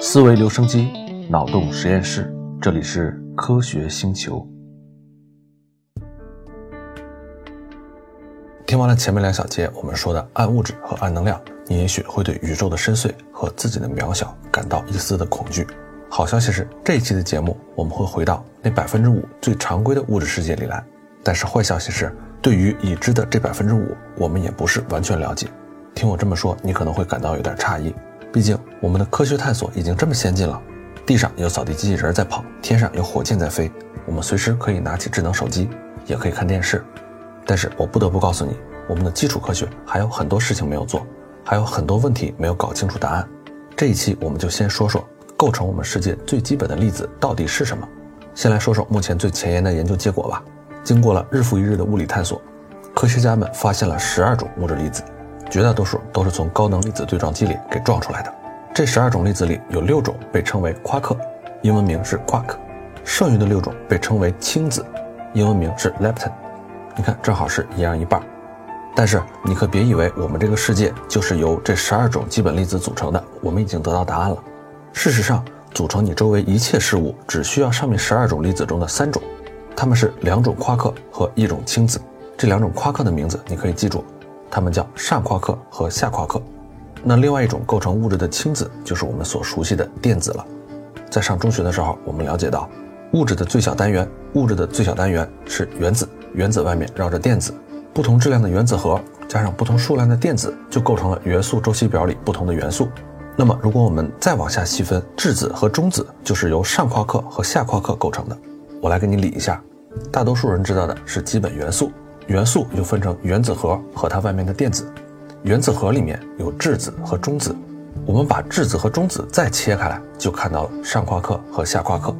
思维留声机，脑洞实验室，这里是科学星球。听完了前面两小节我们说的暗物质和暗能量，你也许会对宇宙的深邃和自己的渺小感到一丝的恐惧。好消息是，这一期的节目我们会回到那百分之五最常规的物质世界里来。但是坏消息是，对于已知的这百分之五，我们也不是完全了解。听我这么说，你可能会感到有点诧异。毕竟，我们的科学探索已经这么先进了，地上有扫地机器人在跑，天上有火箭在飞，我们随时可以拿起智能手机，也可以看电视。但是我不得不告诉你，我们的基础科学还有很多事情没有做，还有很多问题没有搞清楚答案。这一期我们就先说说构成我们世界最基本的粒子到底是什么。先来说说目前最前沿的研究结果吧。经过了日复一日的物理探索，科学家们发现了十二种物质粒子。绝大多数都是从高能粒子对撞机里给撞出来的。这十二种粒子里有六种被称为夸克，英文名是 quark，剩余的六种被称为氢子，英文名是 lepton。你看，正好是一样一半。但是你可别以为我们这个世界就是由这十二种基本粒子组成的，我们已经得到答案了。事实上，组成你周围一切事物只需要上面十二种粒子中的三种，它们是两种夸克和一种氢子。这两种夸克的名字你可以记住。它们叫上夸克和下夸克。那另外一种构成物质的氢子，就是我们所熟悉的电子了。在上中学的时候，我们了解到，物质的最小单元，物质的最小单元是原子，原子外面绕着电子，不同质量的原子核加上不同数量的电子，就构成了元素周期表里不同的元素。那么，如果我们再往下细分，质子和中子就是由上夸克和下夸克构成的。我来给你理一下，大多数人知道的是基本元素。元素又分成原子核和它外面的电子，原子核里面有质子和中子。我们把质子和中子再切开来，就看到了上夸克和下夸克。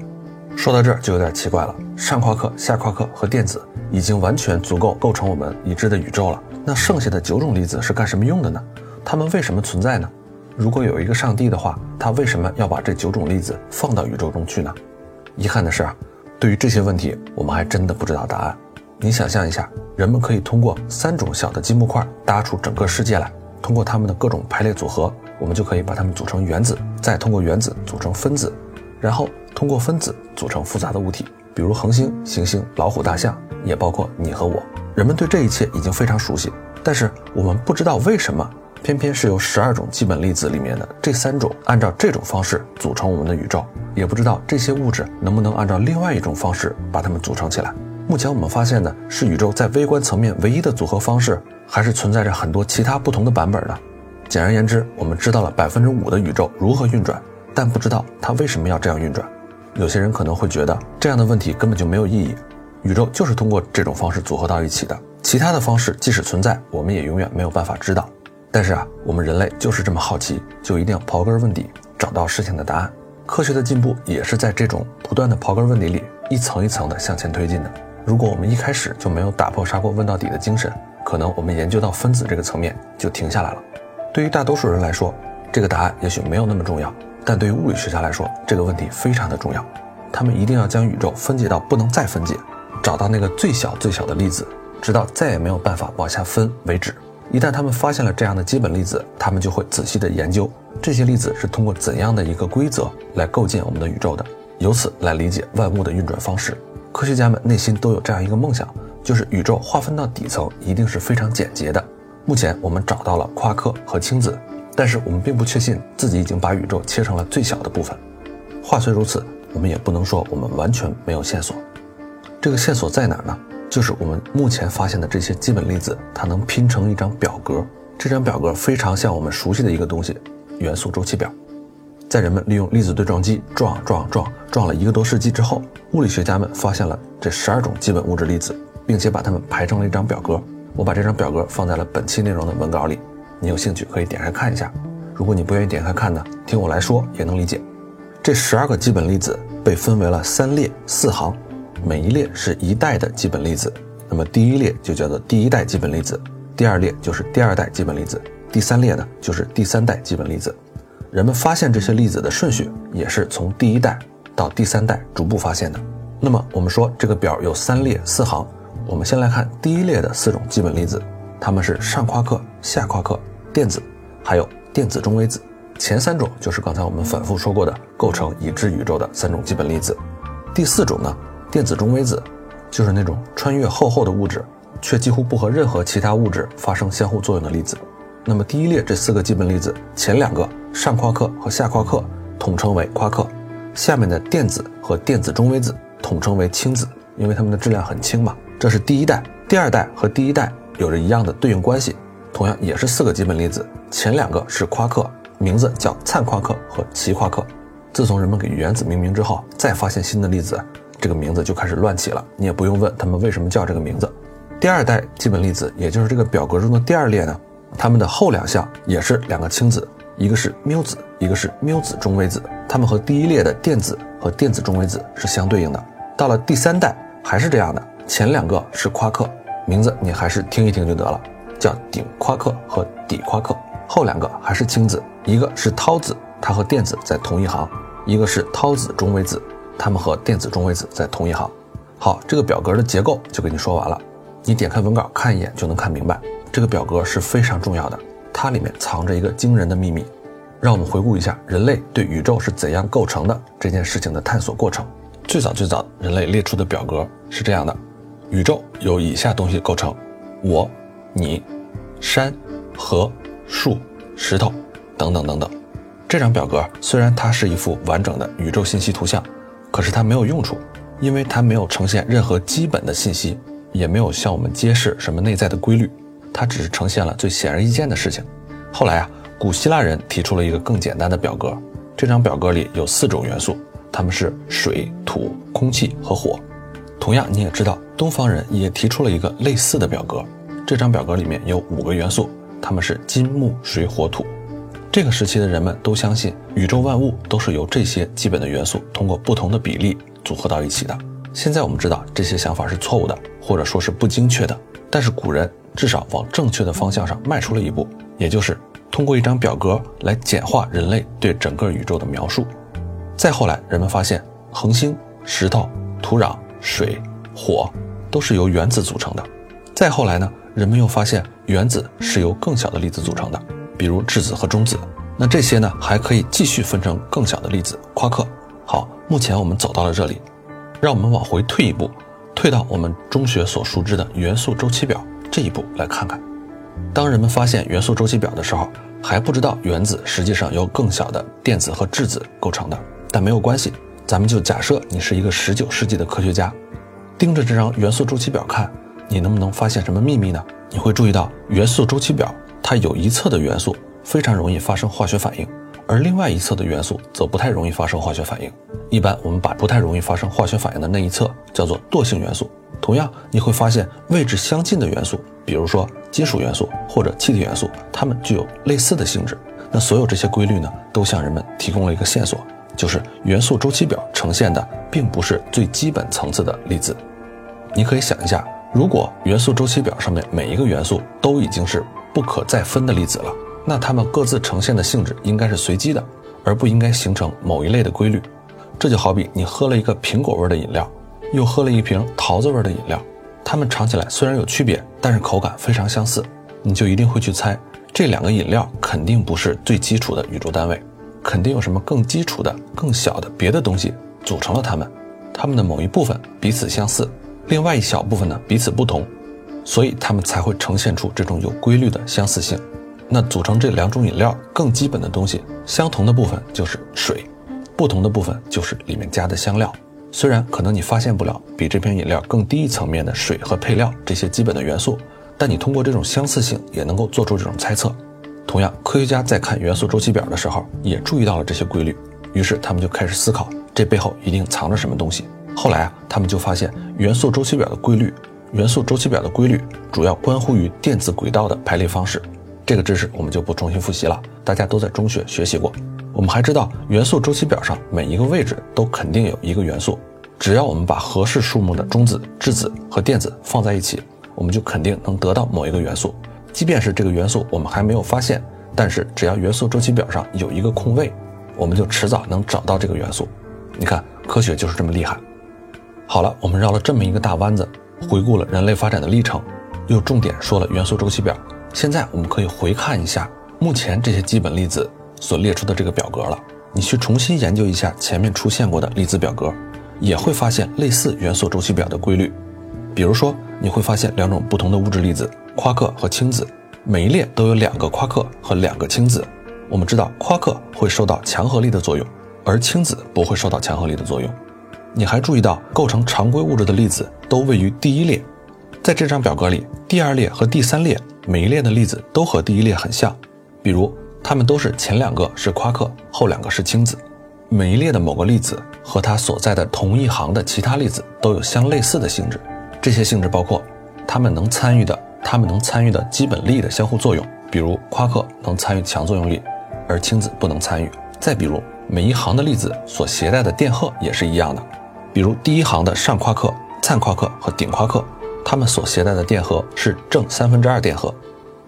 说到这儿就有点奇怪了，上夸克、下夸克和电子已经完全足够构成我们已知的宇宙了。那剩下的九种粒子是干什么用的呢？它们为什么存在呢？如果有一个上帝的话，他为什么要把这九种粒子放到宇宙中去呢？遗憾的是啊，对于这些问题，我们还真的不知道答案。你想象一下，人们可以通过三种小的积木块搭出整个世界来，通过它们的各种排列组合，我们就可以把它们组成原子，再通过原子组成分子，然后通过分子组成复杂的物体，比如恒星、行星、老虎、大象，也包括你和我。人们对这一切已经非常熟悉，但是我们不知道为什么偏偏是由十二种基本粒子里面的这三种按照这种方式组成我们的宇宙，也不知道这些物质能不能按照另外一种方式把它们组成起来。目前我们发现的是宇宙在微观层面唯一的组合方式，还是存在着很多其他不同的版本呢？简而言之，我们知道了百分之五的宇宙如何运转，但不知道它为什么要这样运转。有些人可能会觉得这样的问题根本就没有意义，宇宙就是通过这种方式组合到一起的，其他的方式即使存在，我们也永远没有办法知道。但是啊，我们人类就是这么好奇，就一定要刨根问底，找到事情的答案。科学的进步也是在这种不断的刨根问底里，一层一层的向前推进的。如果我们一开始就没有打破砂锅问到底的精神，可能我们研究到分子这个层面就停下来了。对于大多数人来说，这个答案也许没有那么重要，但对于物理学家来说，这个问题非常的重要。他们一定要将宇宙分解到不能再分解，找到那个最小最小的粒子，直到再也没有办法往下分为止。一旦他们发现了这样的基本粒子，他们就会仔细的研究这些粒子是通过怎样的一个规则来构建我们的宇宙的，由此来理解万物的运转方式。科学家们内心都有这样一个梦想，就是宇宙划分到底层一定是非常简洁的。目前我们找到了夸克和氢子，但是我们并不确信自己已经把宇宙切成了最小的部分。话虽如此，我们也不能说我们完全没有线索。这个线索在哪儿呢？就是我们目前发现的这些基本粒子，它能拼成一张表格。这张表格非常像我们熟悉的一个东西——元素周期表。在人们利用粒子对撞机撞撞撞撞了一个多世纪之后，物理学家们发现了这十二种基本物质粒子，并且把它们排成了一张表格。我把这张表格放在了本期内容的文稿里，你有兴趣可以点开看一下。如果你不愿意点开看呢，听我来说也能理解。这十二个基本粒子被分为了三列四行，每一列是一代的基本粒子。那么第一列就叫做第一代基本粒子，第二列就是第二代基本粒子，第三列呢就是第三代基本粒子。人们发现这些粒子的顺序也是从第一代到第三代逐步发现的。那么我们说这个表有三列四行，我们先来看第一列的四种基本粒子，它们是上夸克、下夸克、电子，还有电子中微子。前三种就是刚才我们反复说过的构成已知宇宙的三种基本粒子。第四种呢，电子中微子，就是那种穿越厚厚的物质，却几乎不和任何其他物质发生相互作用的粒子。那么第一列这四个基本粒子，前两个上夸克和下夸克统称为夸克，下面的电子和电子中微子统称为氢子，因为它们的质量很轻嘛。这是第一代，第二代和第一代有着一样的对应关系，同样也是四个基本粒子，前两个是夸克，名字叫灿夸克和奇夸克。自从人们给原子命名之后，再发现新的粒子，这个名字就开始乱起了。你也不用问他们为什么叫这个名字。第二代基本粒子，也就是这个表格中的第二列呢？它们的后两项也是两个氢子，一个是缪子，一个是缪子中微子。它们和第一列的电子和电子中微子是相对应的。到了第三代还是这样的，前两个是夸克，名字你还是听一听就得了，叫顶夸克和底夸克。后两个还是氢子，一个是涛子，它和电子在同一行；一个是涛子中微子，它们和电子中微子在同一行。好，这个表格的结构就给你说完了，你点开文稿看一眼就能看明白。这个表格是非常重要的，它里面藏着一个惊人的秘密。让我们回顾一下人类对宇宙是怎样构成的这件事情的探索过程。最早最早，人类列出的表格是这样的：宇宙由以下东西构成，我、你、山、河、树、石头等等等等。这张表格虽然它是一幅完整的宇宙信息图像，可是它没有用处，因为它没有呈现任何基本的信息，也没有向我们揭示什么内在的规律。它只是呈现了最显而易见的事情。后来啊，古希腊人提出了一个更简单的表格。这张表格里有四种元素，它们是水、土、空气和火。同样，你也知道，东方人也提出了一个类似的表格。这张表格里面有五个元素，它们是金、木、水、火、土。这个时期的人们都相信，宇宙万物都是由这些基本的元素通过不同的比例组合到一起的。现在我们知道这些想法是错误的，或者说是不精确的。但是古人。至少往正确的方向上迈出了一步，也就是通过一张表格来简化人类对整个宇宙的描述。再后来，人们发现恒星、石头、土壤、水、火都是由原子组成的。再后来呢，人们又发现原子是由更小的粒子组成的，比如质子和中子。那这些呢，还可以继续分成更小的粒子夸克。好，目前我们走到了这里，让我们往回退一步，退到我们中学所熟知的元素周期表。这一步来看看，当人们发现元素周期表的时候，还不知道原子实际上由更小的电子和质子构成的。但没有关系，咱们就假设你是一个十九世纪的科学家，盯着这张元素周期表看，你能不能发现什么秘密呢？你会注意到元素周期表它有一侧的元素非常容易发生化学反应，而另外一侧的元素则不太容易发生化学反应。一般我们把不太容易发生化学反应的那一侧叫做惰性元素。同样，你会发现位置相近的元素，比如说金属元素或者气体元素，它们具有类似的性质。那所有这些规律呢，都向人们提供了一个线索，就是元素周期表呈现的并不是最基本层次的粒子。你可以想一下，如果元素周期表上面每一个元素都已经是不可再分的粒子了，那它们各自呈现的性质应该是随机的，而不应该形成某一类的规律。这就好比你喝了一个苹果味的饮料。又喝了一瓶桃子味的饮料，它们尝起来虽然有区别，但是口感非常相似，你就一定会去猜这两个饮料肯定不是最基础的宇宙单位，肯定有什么更基础的、更小的别的东西组成了它们，它们的某一部分彼此相似，另外一小部分呢彼此不同，所以它们才会呈现出这种有规律的相似性。那组成这两种饮料更基本的东西，相同的部分就是水，不同的部分就是里面加的香料。虽然可能你发现不了比这瓶饮料更低一层面的水和配料这些基本的元素，但你通过这种相似性也能够做出这种猜测。同样，科学家在看元素周期表的时候也注意到了这些规律，于是他们就开始思考这背后一定藏着什么东西。后来啊，他们就发现元素周期表的规律，元素周期表的规律主要关乎于电子轨道的排列方式。这个知识我们就不重新复习了，大家都在中学学习过。我们还知道，元素周期表上每一个位置都肯定有一个元素。只要我们把合适数目的中子、质子和电子放在一起，我们就肯定能得到某一个元素。即便是这个元素我们还没有发现，但是只要元素周期表上有一个空位，我们就迟早能找到这个元素。你看，科学就是这么厉害。好了，我们绕了这么一个大弯子，回顾了人类发展的历程，又重点说了元素周期表。现在我们可以回看一下，目前这些基本粒子。所列出的这个表格了。你去重新研究一下前面出现过的粒子表格，也会发现类似元素周期表的规律。比如说，你会发现两种不同的物质粒子——夸克和氢子，每一列都有两个夸克和两个氢子。我们知道，夸克会受到强合力的作用，而氢子不会受到强合力的作用。你还注意到，构成常规物质的粒子都位于第一列。在这张表格里，第二列和第三列每一列的粒子都和第一列很像，比如它们都是前两个是夸克，后两个是氢子。每一列的某个粒子和它所在的同一行的其他粒子都有相类似的性质，这些性质包括它们能参与的它们能参与的基本力的相互作用，比如夸克能参与强作用力，而氢子不能参与。再比如每一行的粒子所携带的电荷也是一样的，比如第一行的上夸克、灿夸克和顶夸克。它们所携带的电荷是正三分之二电荷，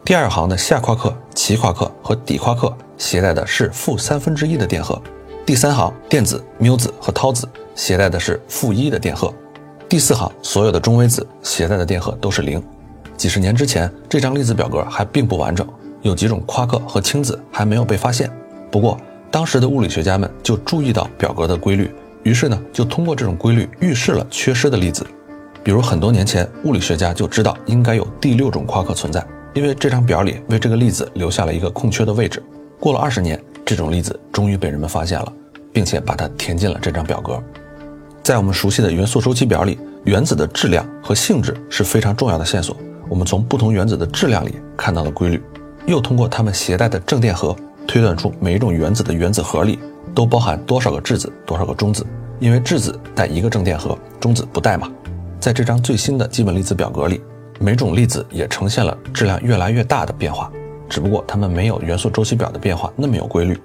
第二行的下夸克、奇夸克和底夸克携带的是负三分之一的电荷，第三行电子、缪子和涛子携带的是负一的电荷，第四行所有的中微子携带的电荷都是零。几十年之前，这张粒子表格还并不完整，有几种夸克和氢子还没有被发现。不过，当时的物理学家们就注意到表格的规律，于是呢，就通过这种规律预示了缺失的粒子。比如很多年前，物理学家就知道应该有第六种夸克存在，因为这张表里为这个粒子留下了一个空缺的位置。过了二十年，这种粒子终于被人们发现了，并且把它填进了这张表格。在我们熟悉的元素周期表里，原子的质量和性质是非常重要的线索。我们从不同原子的质量里看到了规律，又通过它们携带的正电荷推断出每一种原子的原子核里都包含多少个质子，多少个中子。因为质子带一个正电荷，中子不带嘛。在这张最新的基本粒子表格里，每种粒子也呈现了质量越来越大的变化，只不过它们没有元素周期表的变化那么有规律。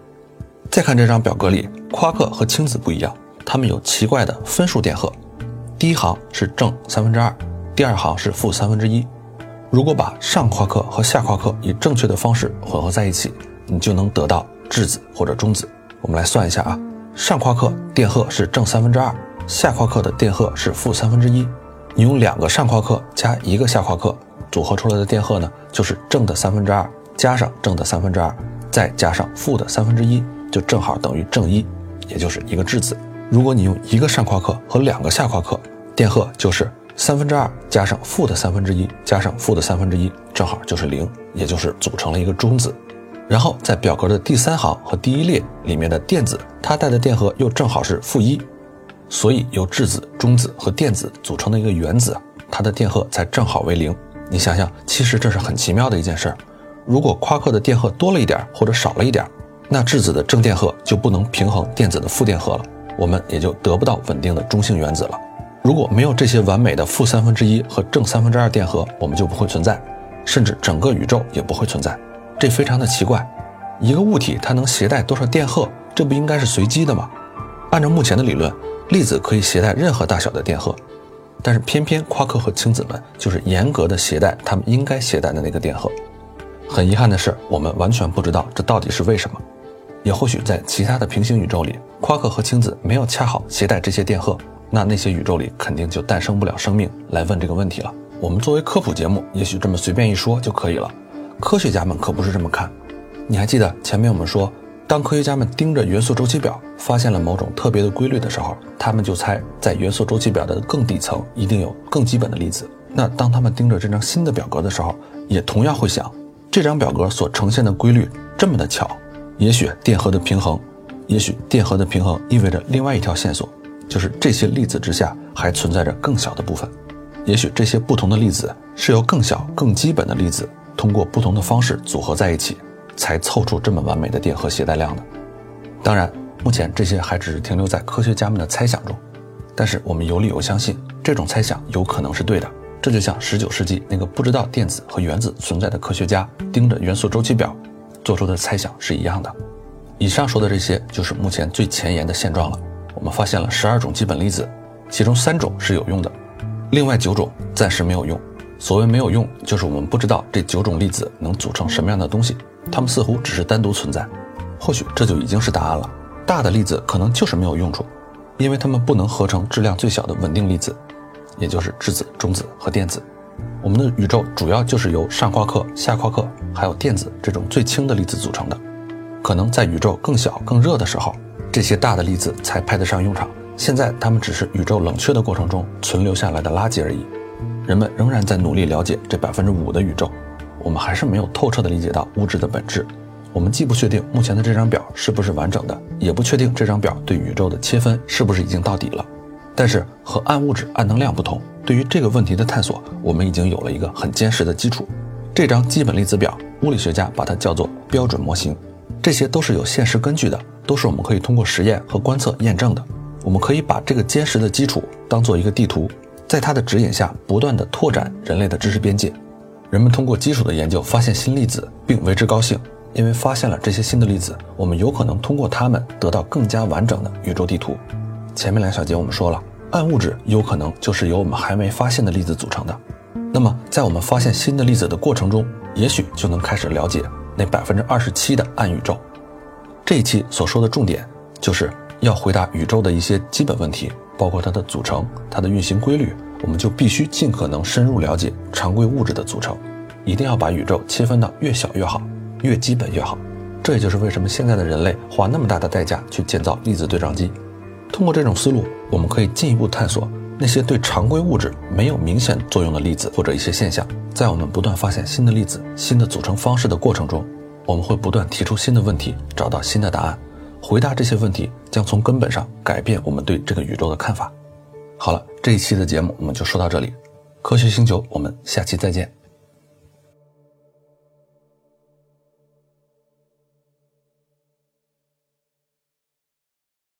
再看这张表格里，夸克和氢子不一样，它们有奇怪的分数电荷，第一行是正三分之二，第二行是负三分之一。如果把上夸克和下夸克以正确的方式混合在一起，你就能得到质子或者中子。我们来算一下啊，上夸克电荷是正三分之二，下夸克的电荷是负三分之一。你用两个上夸克加一个下夸克组合出来的电荷呢，就是正的三分之二加上正的三分之二，再加上负的三分之一，就正好等于正一，也就是一个质子。如果你用一个上夸克和两个下夸克，电荷就是三分之二加上负的三分之一加上负的三分之一，正好就是零，也就是组成了一个中子。然后在表格的第三行和第一列里面的电子，它带的电荷又正好是负一。所以由质子、中子和电子组成的一个原子，它的电荷才正好为零。你想想，其实这是很奇妙的一件事儿。如果夸克的电荷多了一点或者少了一点，那质子的正电荷就不能平衡电子的负电荷了，我们也就得不到稳定的中性原子了。如果没有这些完美的负三分之一和正三分之二电荷，我们就不会存在，甚至整个宇宙也不会存在。这非常的奇怪，一个物体它能携带多少电荷，这不应该是随机的吗？按照目前的理论。粒子可以携带任何大小的电荷，但是偏偏夸克和氢子们就是严格的携带他们应该携带的那个电荷。很遗憾的是，我们完全不知道这到底是为什么。也或许在其他的平行宇宙里，夸克和氢子没有恰好携带这些电荷，那那些宇宙里肯定就诞生不了生命来问这个问题了。我们作为科普节目，也许这么随便一说就可以了。科学家们可不是这么看。你还记得前面我们说？当科学家们盯着元素周期表，发现了某种特别的规律的时候，他们就猜在元素周期表的更底层一定有更基本的粒子。那当他们盯着这张新的表格的时候，也同样会想，这张表格所呈现的规律这么的巧，也许电荷的平衡，也许电荷的平衡意味着另外一条线索，就是这些粒子之下还存在着更小的部分，也许这些不同的粒子是由更小、更基本的粒子通过不同的方式组合在一起。才凑出这么完美的电荷携带量的。当然，目前这些还只是停留在科学家们的猜想中，但是我们有理由相信这种猜想有可能是对的。这就像19世纪那个不知道电子和原子存在的科学家盯着元素周期表做出的猜想是一样的。以上说的这些就是目前最前沿的现状了。我们发现了十二种基本粒子，其中三种是有用的，另外九种暂时没有用。所谓没有用，就是我们不知道这九种粒子能组成什么样的东西。它们似乎只是单独存在，或许这就已经是答案了。大的粒子可能就是没有用处，因为它们不能合成质量最小的稳定粒子，也就是质子、中子和电子。我们的宇宙主要就是由上夸克、下夸克还有电子这种最轻的粒子组成的。可能在宇宙更小、更热的时候，这些大的粒子才派得上用场。现在，它们只是宇宙冷却的过程中存留下来的垃圾而已。人们仍然在努力了解这百分之五的宇宙，我们还是没有透彻地理解到物质的本质。我们既不确定目前的这张表是不是完整的，也不确定这张表对宇宙的切分是不是已经到底了。但是和暗物质、暗能量不同，对于这个问题的探索，我们已经有了一个很坚实的基础。这张基本粒子表，物理学家把它叫做标准模型。这些都是有现实根据的，都是我们可以通过实验和观测验证的。我们可以把这个坚实的基础当做一个地图。在它的指引下，不断地拓展人类的知识边界。人们通过基础的研究发现新粒子，并为之高兴，因为发现了这些新的粒子，我们有可能通过它们得到更加完整的宇宙地图。前面两小节我们说了，暗物质有可能就是由我们还没发现的粒子组成的。那么，在我们发现新的粒子的过程中，也许就能开始了解那百分之二十七的暗宇宙。这一期所说的重点，就是要回答宇宙的一些基本问题。包括它的组成、它的运行规律，我们就必须尽可能深入了解常规物质的组成，一定要把宇宙切分到越小越好，越基本越好。这也就是为什么现在的人类花那么大的代价去建造粒子对撞机。通过这种思路，我们可以进一步探索那些对常规物质没有明显作用的粒子或者一些现象。在我们不断发现新的粒子、新的组成方式的过程中，我们会不断提出新的问题，找到新的答案。回答这些问题将从根本上改变我们对这个宇宙的看法。好了，这一期的节目我们就说到这里。科学星球，我们下期再见。